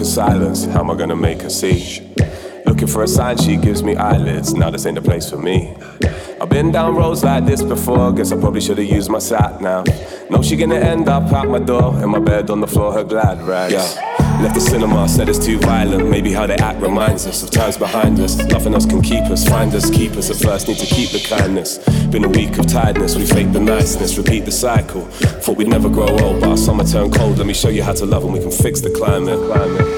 awkward silence. How am I gonna make her see? Looking for a sign, she gives me eyelids. Now this ain't the place for me. I've been down roads like this before. Guess I probably should've used my sat nav. Know she gonna end up out my door in my bed on the floor, her glad rags. Yeah. Left the cinema, said it's too violent. Maybe how they act reminds us of times behind us. Nothing else can keep us, find us, keep us. At first, need to keep the kindness. Been a week of tiredness, we fake the niceness, repeat the cycle. Thought we'd never grow old, but our summer turned cold. Let me show you how to love and we can fix the climate. climate,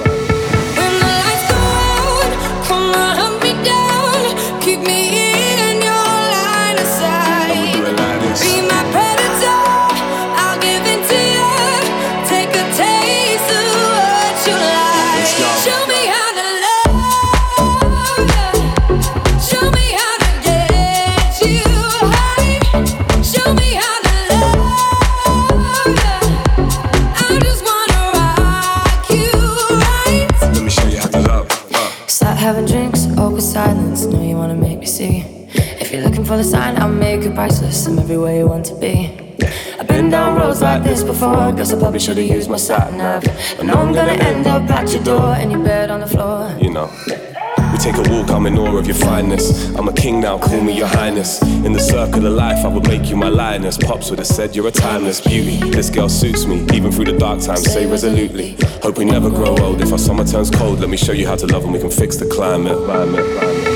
I'm everywhere you want to be. I've been down roads like this before. Guess I probably should've used my sat nav. But now I'm gonna end up at your door in your bed on the floor. You know. We take a walk, I'm in awe of your fineness. I'm a king now, call me your highness. In the circle of life, I would make you my lioness. Pops would have said you're a timeless beauty. This girl suits me, even through the dark times, say resolutely. Hope we never grow old. If our summer turns cold, let me show you how to love and we can fix the climate. climate, climate.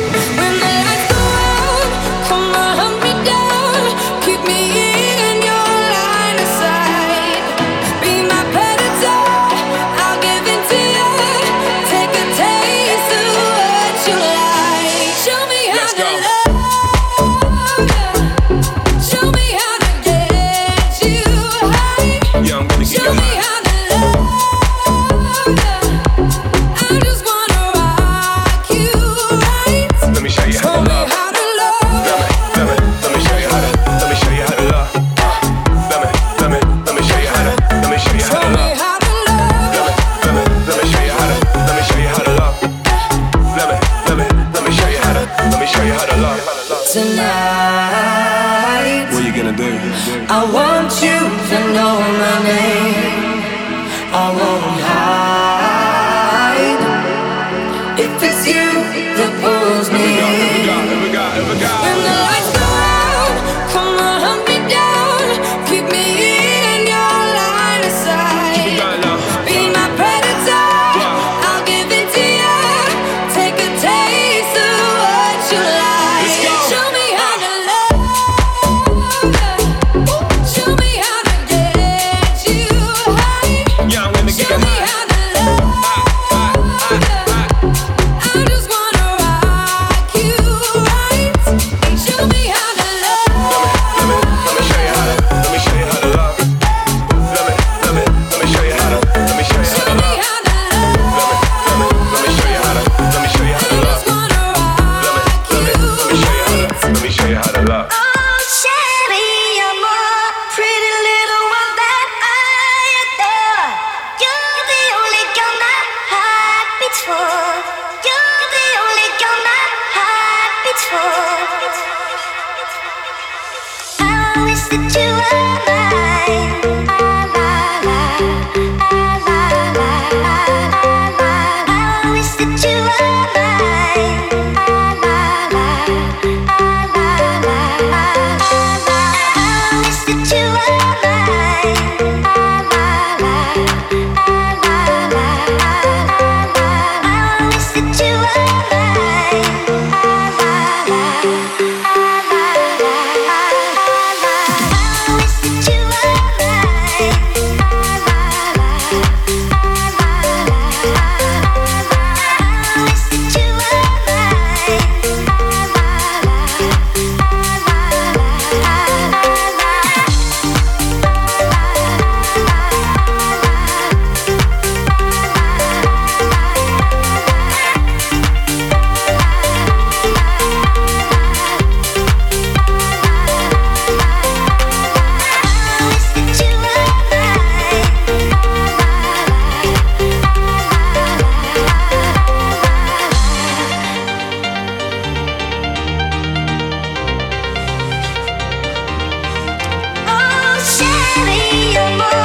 be a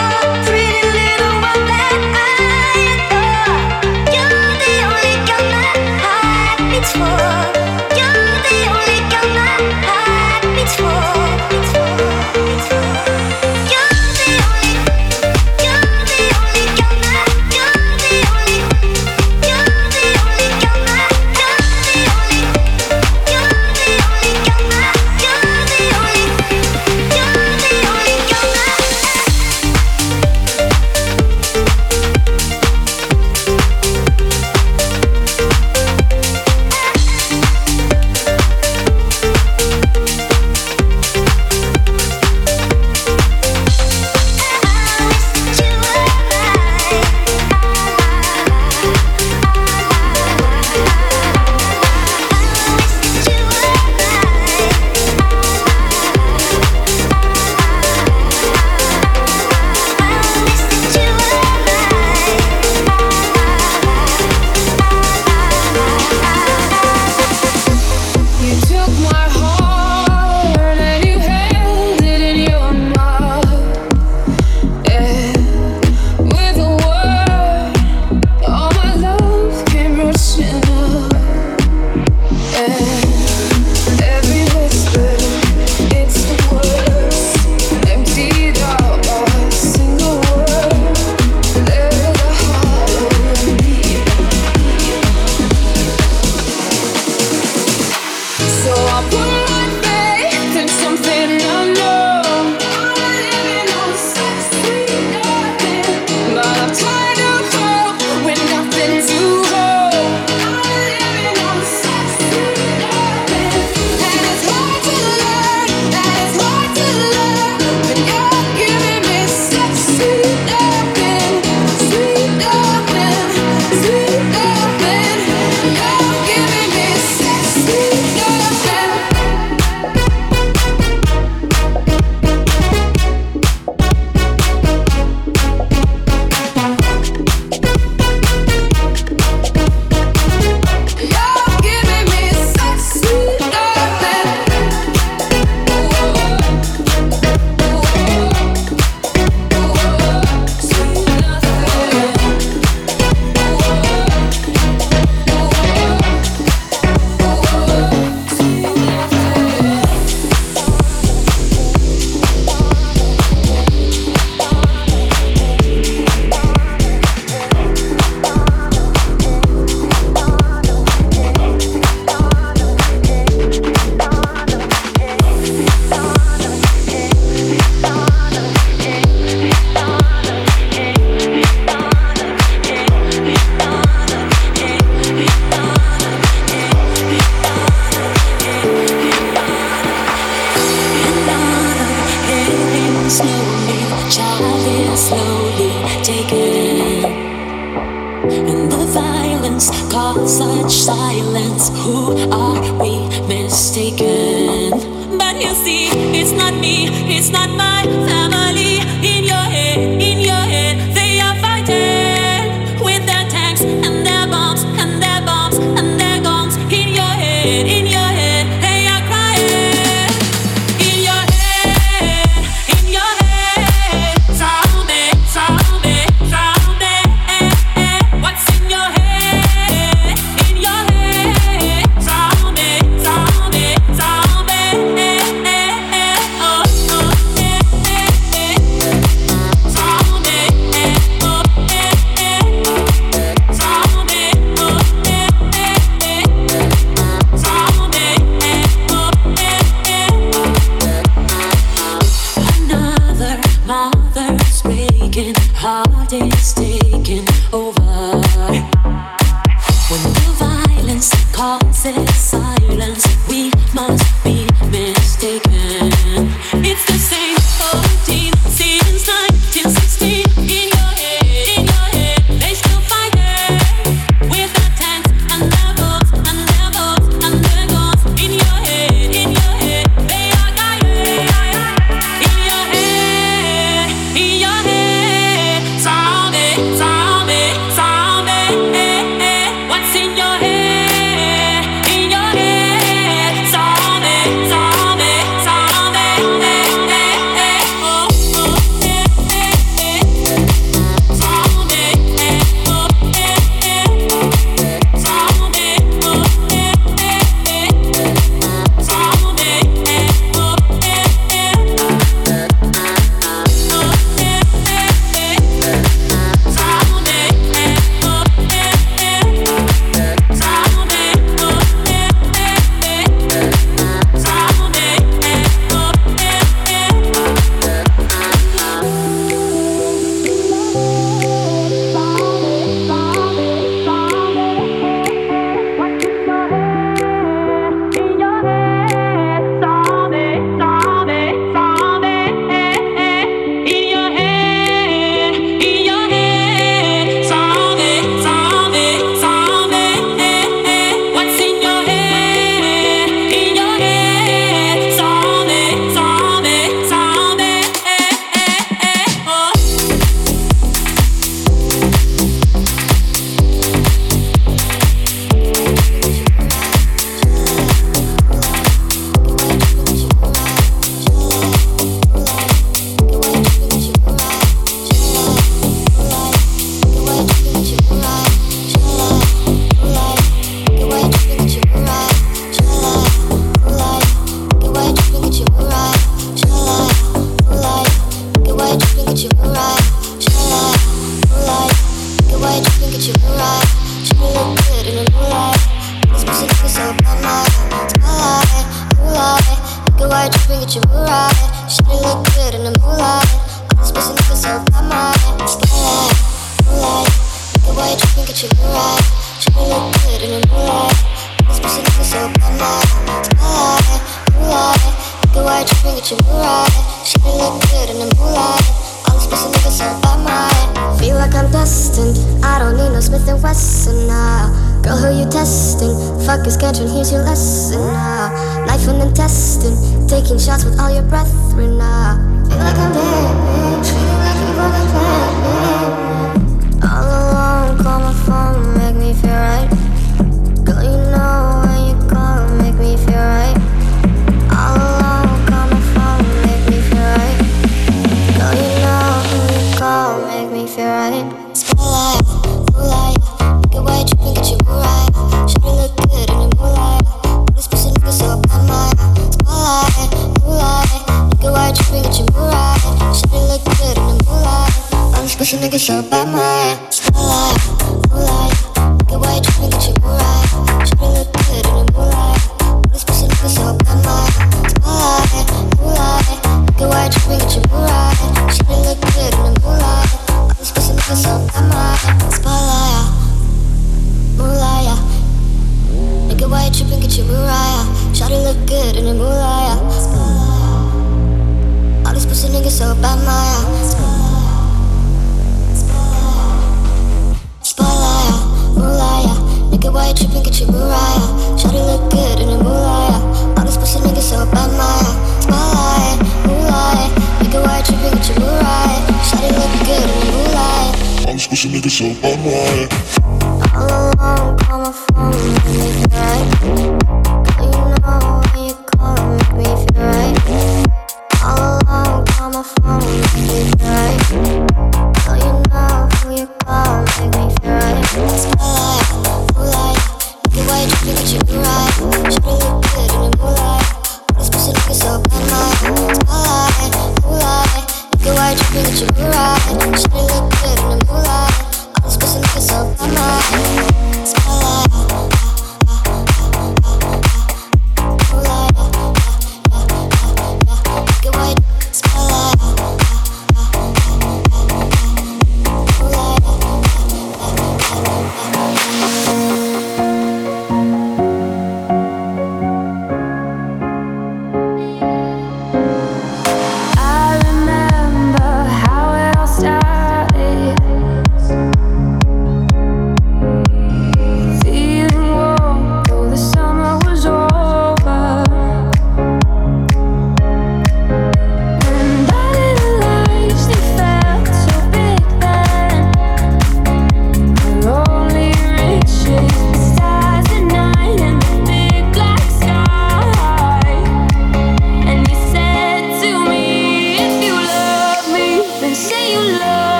These pussy niggas so bad, my spotlight,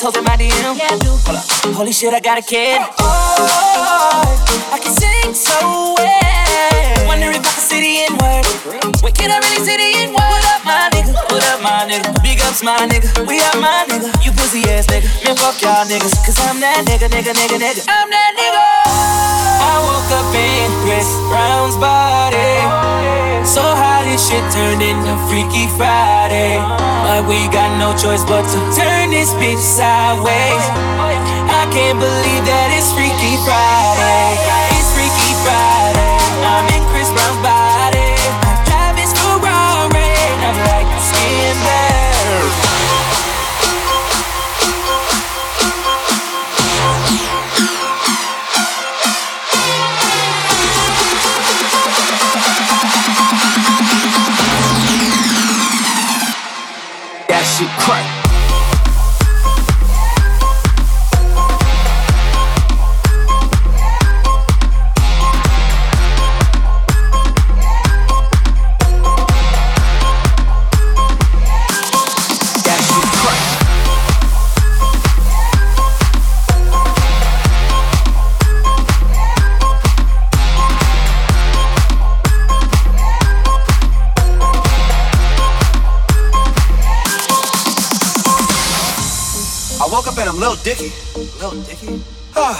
Holy shit, I got a kid. Oh, oh, oh, oh. I can sing so well. Wonder if I can see the N word. Wait, can I really see the N word? What up, my nigga? What up, my nigga? Big ups, my nigga. We are my nigga. You pussy ass nigga. Man, fuck y'all niggas. Cause I'm that nigga, nigga, nigga, nigga. I'm that nigga. I woke up in Chris Brown's body. So how this shit turned into Freaky Friday. But we got no choice but to turn this bitch sideways I can't believe that it's Freaky Friday. Dicky. Lil Dicky? Ah,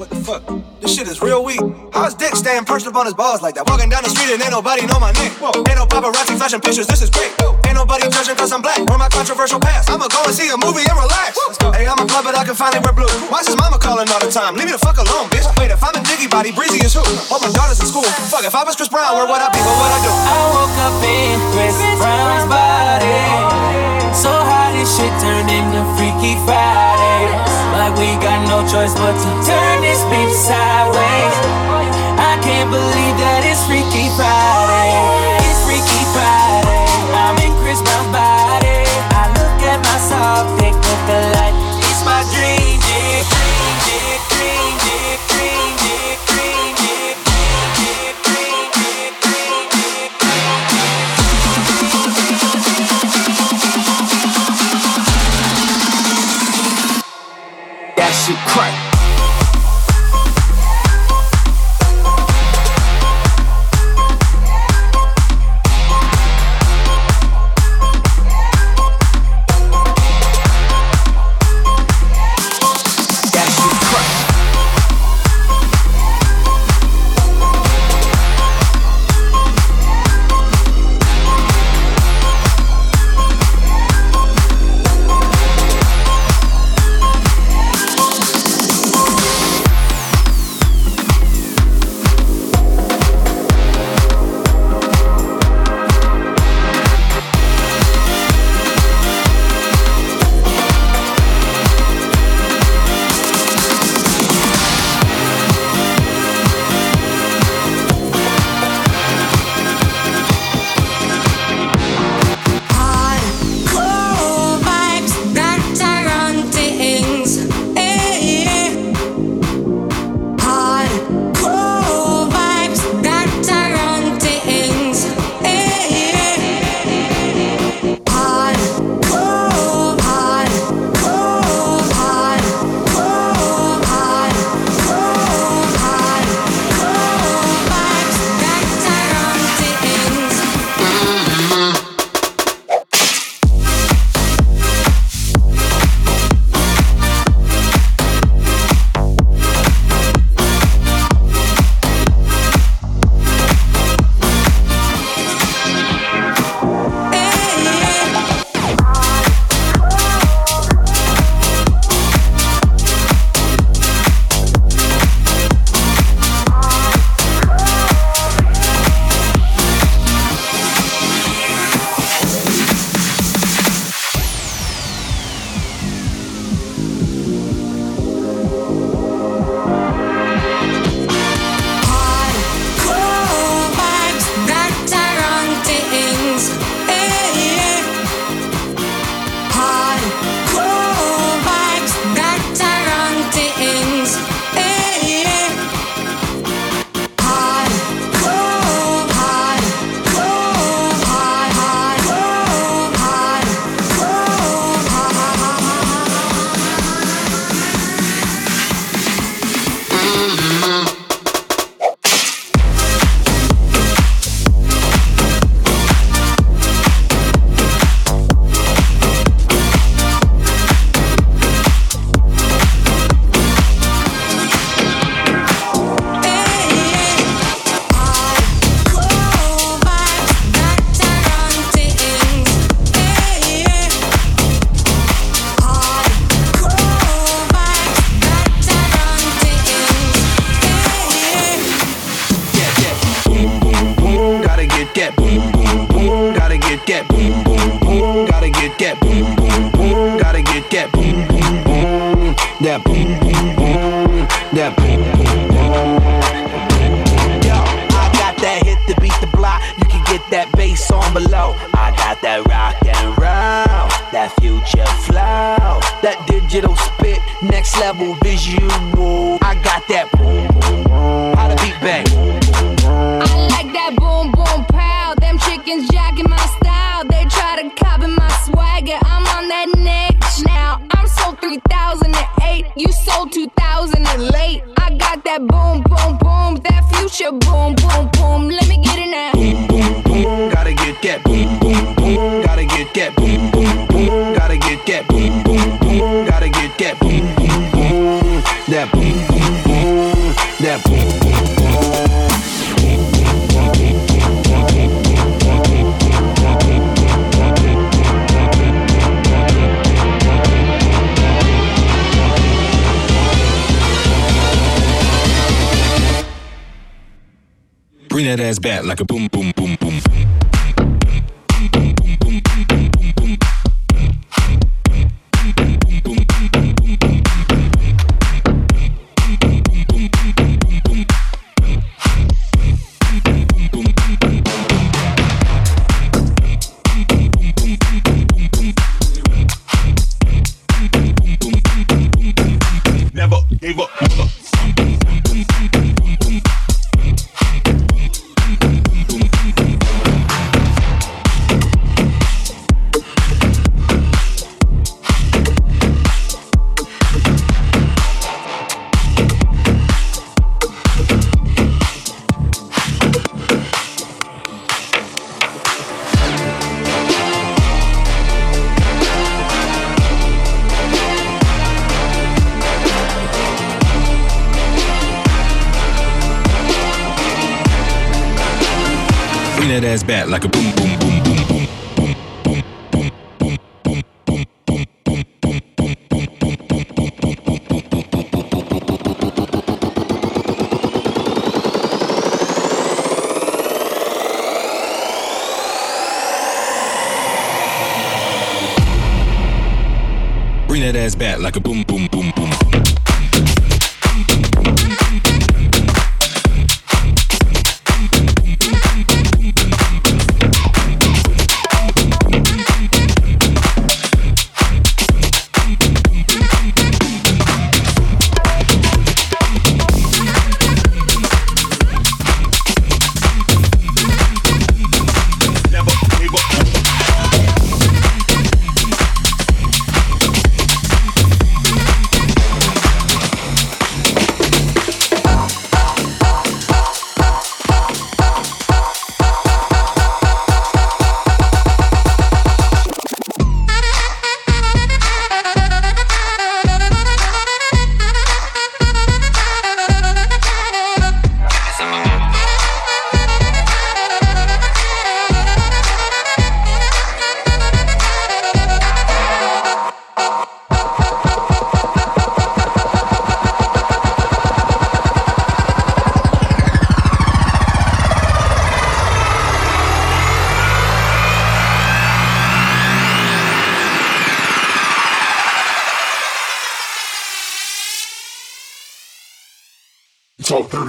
what the fuck? This shit is real weak. How's Dick staying perched up on his balls like that? Walking down the street and ain't nobody know my name. Whoa. Ain't no paparazzi flashing pictures, this is great. Whoa. Ain't nobody judging cause I'm black or my controversial past. I'ma go and see a movie and relax. Hey, I'm a club, but I can finally wear blue. Why's his mama calling all the time? Leave me the fuck alone, bitch. Wait, if I'm in Dicky body, Breezy is who? Oh, my daughter's in school. Fuck, if I was Chris Brown, where would I be? What would I do? I woke up in Chris Brown's body. So how this shit turned into Freaky Friday? Like we got no choice but to turn this bitch sideways. I can't believe that it's Freaky Friday.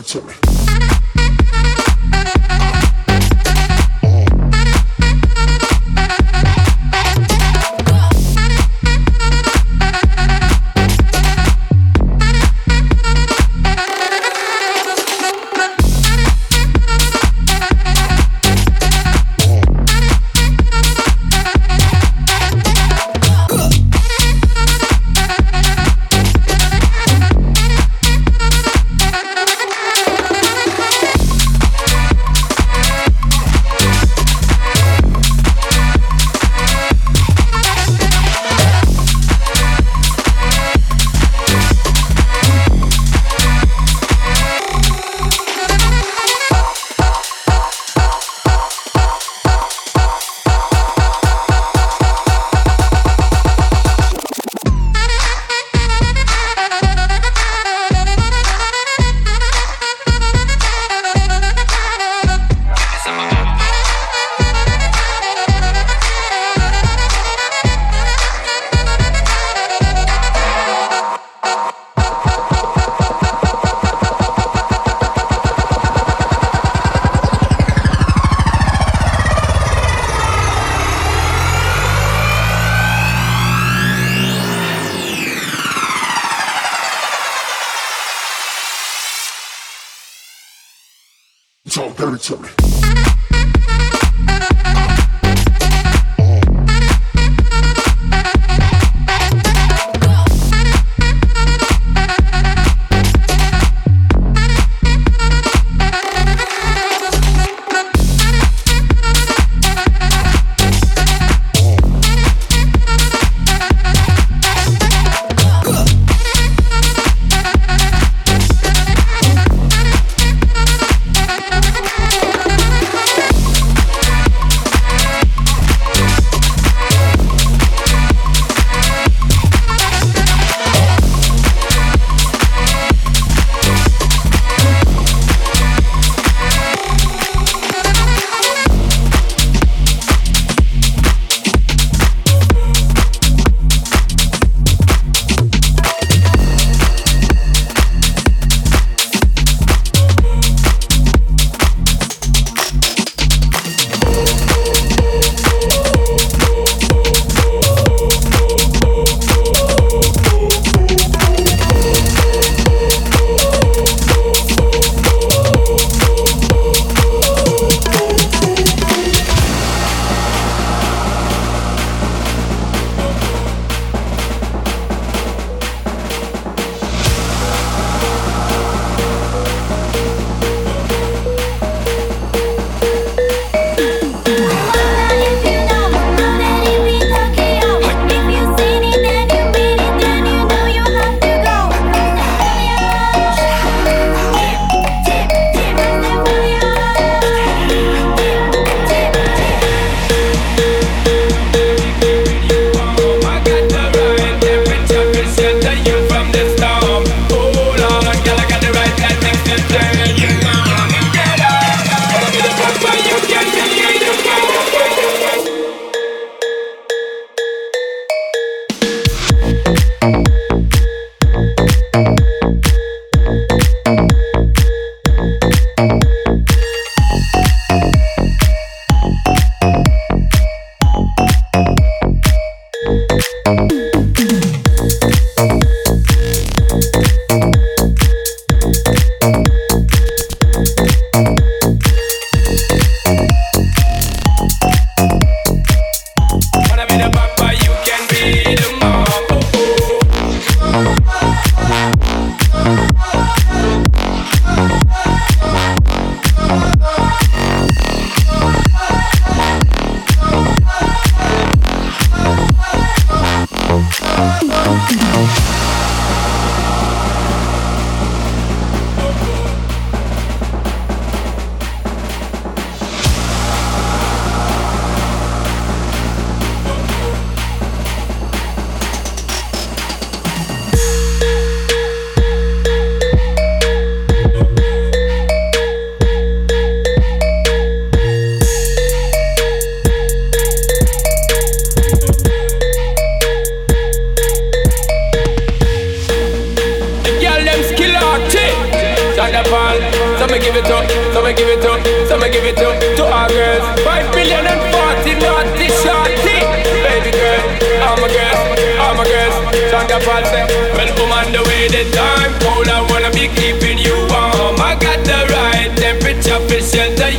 Dirty to me.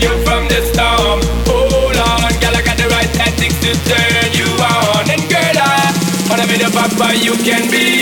you from the storm. Hold on, girl, I got the right tactics to turn you on. And girl, I wanna be the you can be.